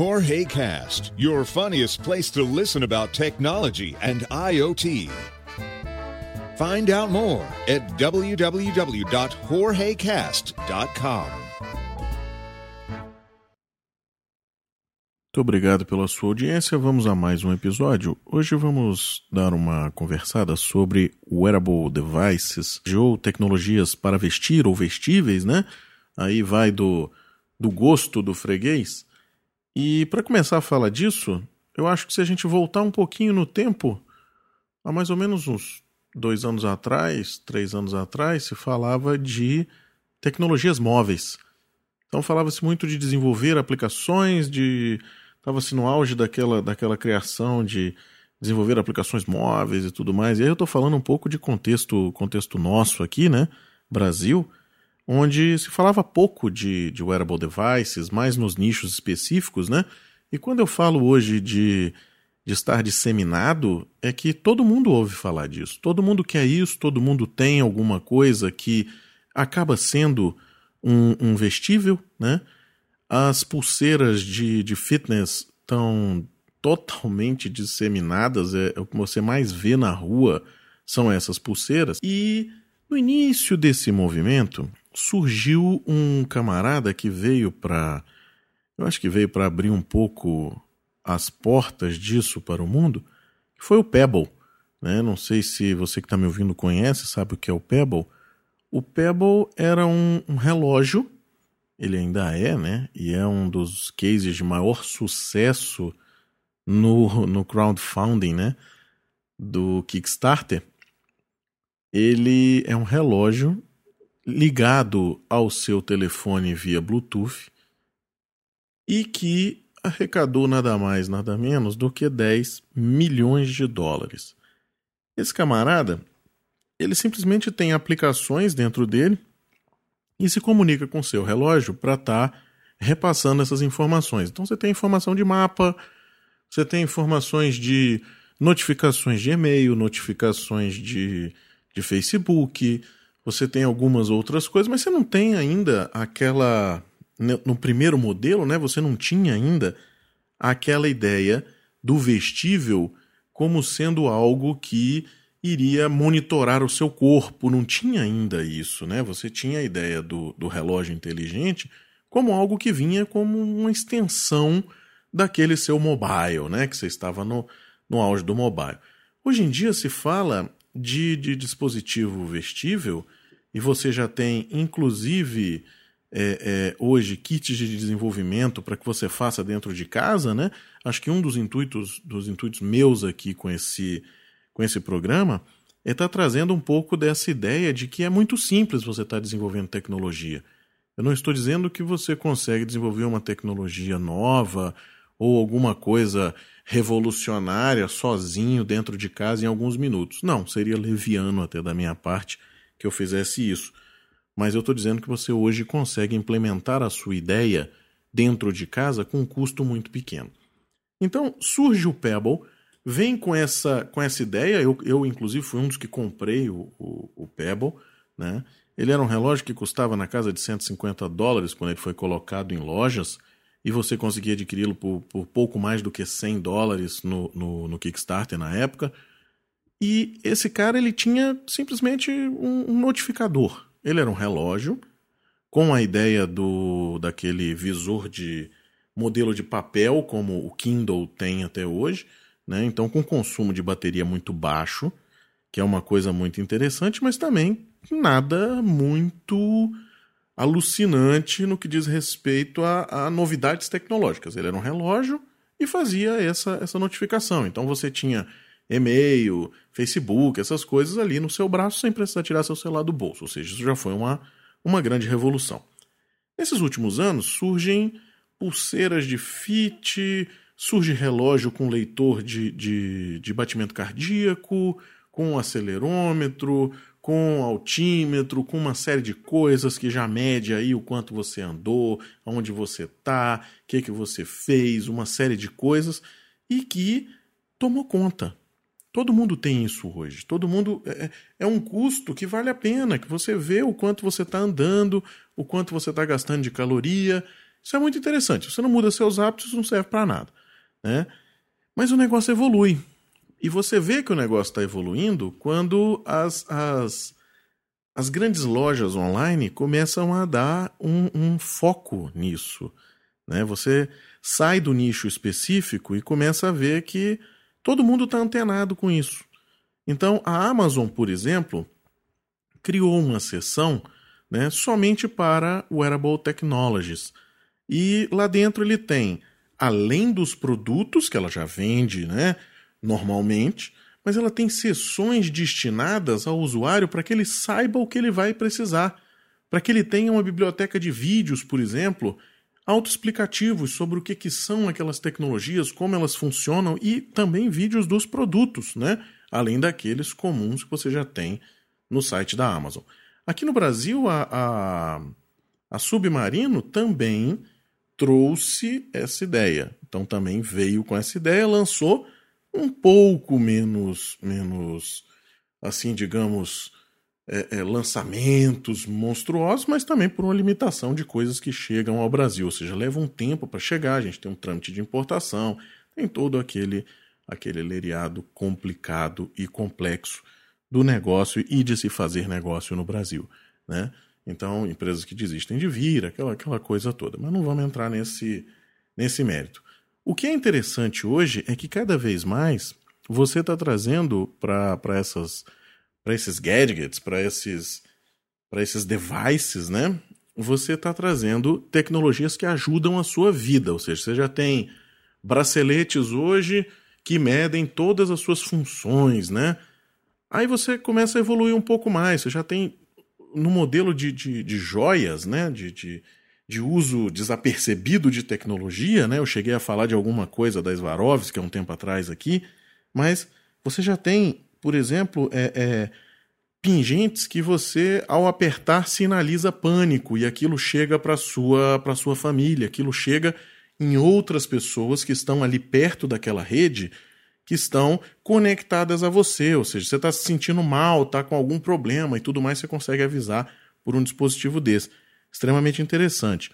Jorge Cast, your funniest place to listen about technology and IoT. Find out more at www.jorgecast.com. Muito obrigado pela sua audiência. Vamos a mais um episódio. Hoje vamos dar uma conversada sobre wearable devices ou tecnologias para vestir ou vestíveis, né? Aí vai do, do gosto do freguês. E para começar a falar disso, eu acho que se a gente voltar um pouquinho no tempo, há mais ou menos uns dois anos atrás, três anos atrás, se falava de tecnologias móveis. Então falava-se muito de desenvolver aplicações, de estava-se no auge daquela, daquela criação de desenvolver aplicações móveis e tudo mais. E aí eu estou falando um pouco de contexto, contexto nosso aqui, né? Brasil, onde se falava pouco de, de wearable devices, mais nos nichos específicos, né? E quando eu falo hoje de, de estar disseminado, é que todo mundo ouve falar disso. Todo mundo quer isso, todo mundo tem alguma coisa que acaba sendo um, um vestível, né? As pulseiras de, de fitness estão totalmente disseminadas, é, é o que você mais vê na rua são essas pulseiras. E no início desse movimento surgiu um camarada que veio para, eu acho que veio para abrir um pouco as portas disso para o mundo, que foi o Pebble. Né? Não sei se você que está me ouvindo conhece, sabe o que é o Pebble. O Pebble era um, um relógio ele ainda é, né? E é um dos cases de maior sucesso no, no crowdfunding, né? Do Kickstarter. Ele é um relógio ligado ao seu telefone via Bluetooth e que arrecadou nada mais, nada menos do que 10 milhões de dólares. Esse camarada, ele simplesmente tem aplicações dentro dele e se comunica com seu relógio para estar tá repassando essas informações. Então você tem informação de mapa, você tem informações de notificações de e-mail, notificações de, de Facebook, você tem algumas outras coisas, mas você não tem ainda aquela. No primeiro modelo, né, você não tinha ainda aquela ideia do vestível como sendo algo que iria monitorar o seu corpo. Não tinha ainda isso, né? Você tinha a ideia do, do relógio inteligente como algo que vinha como uma extensão daquele seu mobile, né? Que você estava no, no auge do mobile. Hoje em dia se fala de, de dispositivo vestível e você já tem, inclusive, é, é, hoje kits de desenvolvimento para que você faça dentro de casa, né? Acho que um dos intuitos, dos intuitos meus aqui com esse com esse programa é estar tá trazendo um pouco dessa ideia de que é muito simples você estar tá desenvolvendo tecnologia. Eu não estou dizendo que você consegue desenvolver uma tecnologia nova ou alguma coisa revolucionária sozinho dentro de casa em alguns minutos. Não, seria leviano até da minha parte que eu fizesse isso. Mas eu estou dizendo que você hoje consegue implementar a sua ideia dentro de casa com um custo muito pequeno. Então surge o Pebble vem com essa, com essa ideia. Eu, eu, inclusive, fui um dos que comprei o, o, o Pebble. Né? Ele era um relógio que custava na casa de 150 dólares quando ele foi colocado em lojas e você conseguia adquiri-lo por, por, pouco mais do que 100 dólares no, no, no, Kickstarter na época. E esse cara ele tinha simplesmente um, um notificador. Ele era um relógio com a ideia do daquele visor de modelo de papel como o Kindle tem até hoje né? Então, com consumo de bateria muito baixo, que é uma coisa muito interessante, mas também nada muito alucinante no que diz respeito a, a novidades tecnológicas. Ele era um relógio e fazia essa, essa notificação. Então você tinha e-mail, Facebook, essas coisas ali no seu braço sem precisar tirar seu celular do bolso. Ou seja, isso já foi uma, uma grande revolução. Nesses últimos anos surgem pulseiras de fit, surge relógio com leitor de, de, de batimento cardíaco, com acelerômetro, com altímetro, com uma série de coisas que já mede aí o quanto você andou, onde você está, o que, que você fez, uma série de coisas, e que tomou conta. Todo mundo tem isso hoje. Todo mundo. É, é, é um custo que vale a pena, que você vê o quanto você está andando, o quanto você está gastando de caloria, Isso é muito interessante. Você não muda seus hábitos, não serve para nada. Né? Mas o negócio evolui. E você vê que o negócio está evoluindo quando as, as, as grandes lojas online começam a dar um, um foco nisso. Né? Você sai do nicho específico e começa a ver que todo mundo está antenado com isso. Então, a Amazon, por exemplo, criou uma seção né, somente para Wearable Technologies. E lá dentro ele tem, além dos produtos que ela já vende né, normalmente, mas ela tem sessões destinadas ao usuário para que ele saiba o que ele vai precisar. Para que ele tenha uma biblioteca de vídeos, por exemplo, autoexplicativos sobre o que, que são aquelas tecnologias, como elas funcionam e também vídeos dos produtos, né? além daqueles comuns que você já tem no site da Amazon. Aqui no Brasil, a, a, a Submarino também trouxe essa ideia. Então também veio com essa ideia, lançou um pouco menos, menos assim, digamos, é, é, lançamentos monstruosos, mas também por uma limitação de coisas que chegam ao Brasil. Ou seja, leva um tempo para chegar, a gente tem um trâmite de importação, tem todo aquele, aquele leriado complicado e complexo do negócio e de se fazer negócio no Brasil. Né? Então, empresas que desistem de vir, aquela, aquela coisa toda. Mas não vamos entrar nesse, nesse mérito. O que é interessante hoje é que cada vez mais você está trazendo para essas para esses gadgets, para esses, para esses devices, né? Você está trazendo tecnologias que ajudam a sua vida. Ou seja, você já tem braceletes hoje que medem todas as suas funções, né? Aí você começa a evoluir um pouco mais. Você já tem no modelo de, de, de joias, né? De, de, de, uso desapercebido de tecnologia, né? Eu cheguei a falar de alguma coisa da Swarovski há um tempo atrás aqui, mas você já tem por exemplo, é, é, pingentes que você, ao apertar, sinaliza pânico e aquilo chega para sua para sua família, aquilo chega em outras pessoas que estão ali perto daquela rede que estão conectadas a você, ou seja, você está se sentindo mal, está com algum problema e tudo mais, você consegue avisar por um dispositivo desse. Extremamente interessante.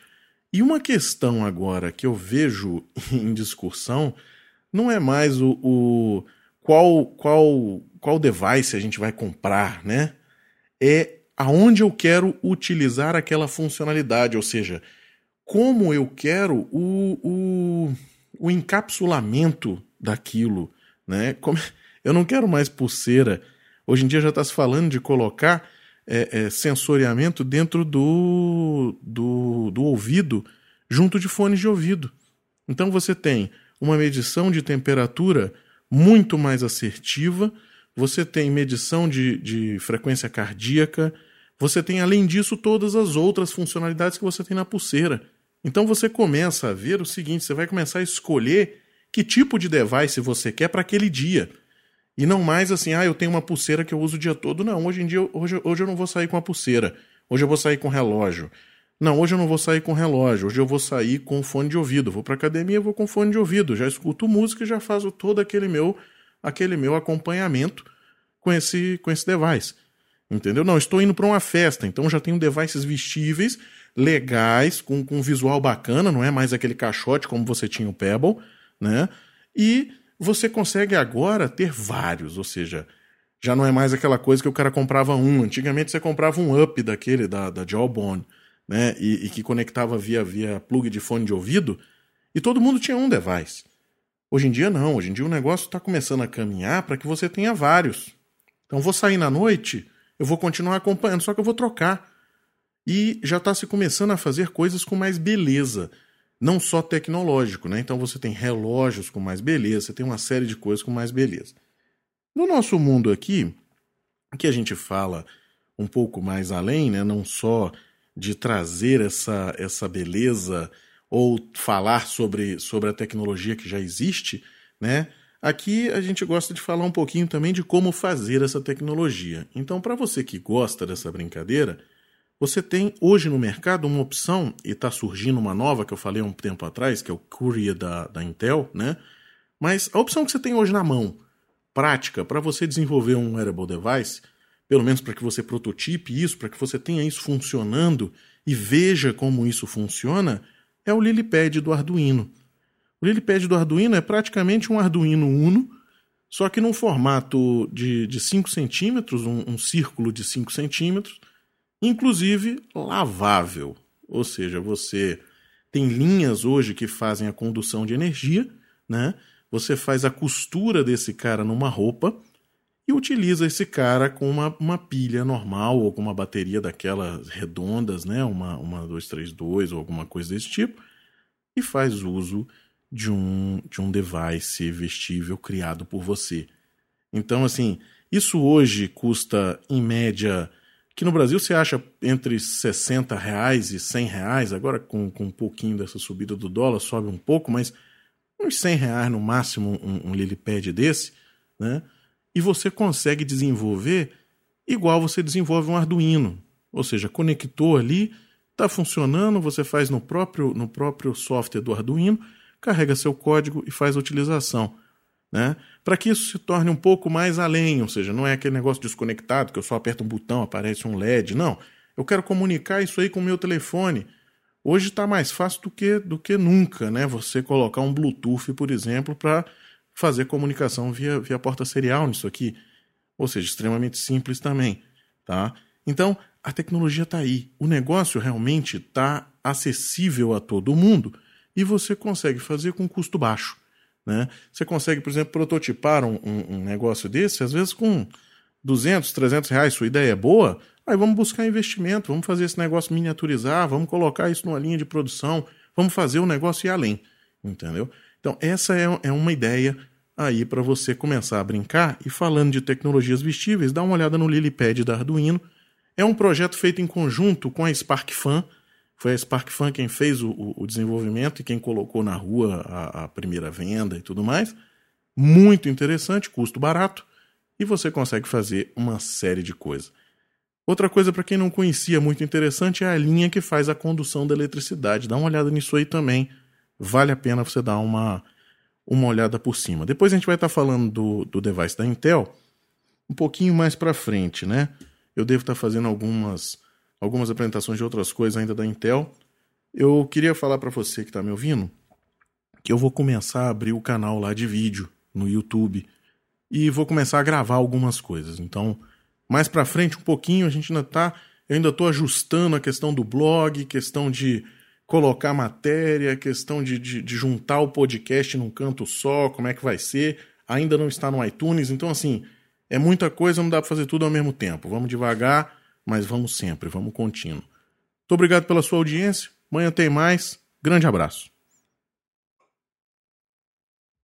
E uma questão agora que eu vejo em discussão não é mais o, o qual, qual, qual device a gente vai comprar, né? É aonde eu quero utilizar aquela funcionalidade, ou seja, como eu quero o, o, o encapsulamento daquilo, né? Como, eu não quero mais pulseira. Hoje em dia já está se falando de colocar é, é, sensoriamento dentro do, do, do ouvido, junto de fones de ouvido. Então você tem uma medição de temperatura muito mais assertiva, você tem medição de, de frequência cardíaca, você tem, além disso, todas as outras funcionalidades que você tem na pulseira. Então você começa a ver o seguinte: você vai começar a escolher que tipo de device você quer para aquele dia. E não mais assim, ah, eu tenho uma pulseira que eu uso o dia todo. Não, hoje em dia, hoje, hoje eu não vou sair com a pulseira. Hoje eu vou sair com relógio. Não, hoje eu não vou sair com relógio, hoje eu vou sair com fone de ouvido. Vou para academia, vou com fone de ouvido. Já escuto música e já faço todo aquele meu aquele meu acompanhamento com esse com esse device. Entendeu? Não, estou indo para uma festa, então já tenho devices vestíveis, legais, com, com visual bacana, não é mais aquele caixote como você tinha o Pebble, né? E você consegue agora ter vários, ou seja, já não é mais aquela coisa que o cara comprava um. Antigamente você comprava um up daquele da, da Jawbone né, e, e, que conectava via, via plug de fone de ouvido, e todo mundo tinha um device. Hoje em dia não, hoje em dia o negócio está começando a caminhar para que você tenha vários. Então vou sair na noite, eu vou continuar acompanhando, só que eu vou trocar. E já está se começando a fazer coisas com mais beleza, não só tecnológico, né? Então você tem relógios com mais beleza, você tem uma série de coisas com mais beleza. No nosso mundo aqui, que a gente fala um pouco mais além, né? Não só de trazer essa, essa beleza ou falar sobre, sobre a tecnologia que já existe, né? Aqui a gente gosta de falar um pouquinho também de como fazer essa tecnologia. Então, para você que gosta dessa brincadeira, você tem hoje no mercado uma opção, e está surgindo uma nova que eu falei há um tempo atrás, que é o Courier da, da Intel, né? Mas a opção que você tem hoje na mão, prática, para você desenvolver um wearable device, pelo menos para que você prototipe isso, para que você tenha isso funcionando e veja como isso funciona, é o Lilipad do Arduino. O Lilipad do Arduino é praticamente um Arduino Uno, só que num formato de, de 5 centímetros, um, um círculo de 5 centímetros, inclusive lavável. Ou seja, você tem linhas hoje que fazem a condução de energia, né? Você faz a costura desse cara numa roupa e utiliza esse cara com uma, uma pilha normal ou com uma bateria daquelas redondas, né? Uma, uma 232 ou alguma coisa desse tipo, e faz uso de um, de um device vestível criado por você. Então, assim, isso hoje custa, em média, que no Brasil você acha entre 60 reais e 100 reais, agora com, com um pouquinho dessa subida do dólar, sobe um pouco, mas uns 100 reais no máximo um, um Lilipad desse, né? E você consegue desenvolver igual você desenvolve um Arduino. Ou seja, conector ali, está funcionando, você faz no próprio, no próprio software do Arduino, carrega seu código e faz a utilização. Né? Para que isso se torne um pouco mais além, ou seja, não é aquele negócio desconectado que eu só aperto um botão, aparece um LED. Não. Eu quero comunicar isso aí com o meu telefone. Hoje está mais fácil do que, do que nunca, né? Você colocar um Bluetooth, por exemplo, para fazer comunicação via, via porta serial nisso aqui. Ou seja, extremamente simples também. Tá? Então, a tecnologia está aí. O negócio realmente está acessível a todo mundo e você consegue fazer com custo baixo. Né? Você consegue, por exemplo, prototipar um, um, um negócio desse, às vezes com 200, 300 reais, sua ideia é boa, Aí vamos buscar investimento, vamos fazer esse negócio miniaturizar, vamos colocar isso numa linha de produção, vamos fazer o negócio ir além, entendeu? Então, essa é, é uma ideia aí para você começar a brincar. E falando de tecnologias vestíveis, dá uma olhada no Lilipad da Arduino. É um projeto feito em conjunto com a SparkFun. Foi a SparkFun quem fez o, o desenvolvimento e quem colocou na rua a, a primeira venda e tudo mais. Muito interessante, custo barato, e você consegue fazer uma série de coisas. Outra coisa para quem não conhecia muito interessante é a linha que faz a condução da eletricidade. Dá uma olhada nisso aí também. Vale a pena você dar uma, uma olhada por cima. Depois a gente vai estar tá falando do, do device da Intel um pouquinho mais para frente, né? Eu devo estar tá fazendo algumas algumas apresentações de outras coisas ainda da Intel. Eu queria falar para você que está me ouvindo que eu vou começar a abrir o canal lá de vídeo no YouTube e vou começar a gravar algumas coisas. Então, mais para frente um pouquinho, a gente ainda tá, eu ainda estou ajustando a questão do blog, questão de colocar matéria, questão de, de, de, juntar o podcast num canto só, como é que vai ser. Ainda não está no iTunes, então assim, é muita coisa, não dá para fazer tudo ao mesmo tempo. Vamos devagar, mas vamos sempre, vamos contínuo. Muito obrigado pela sua audiência. Amanhã tem mais. Grande abraço.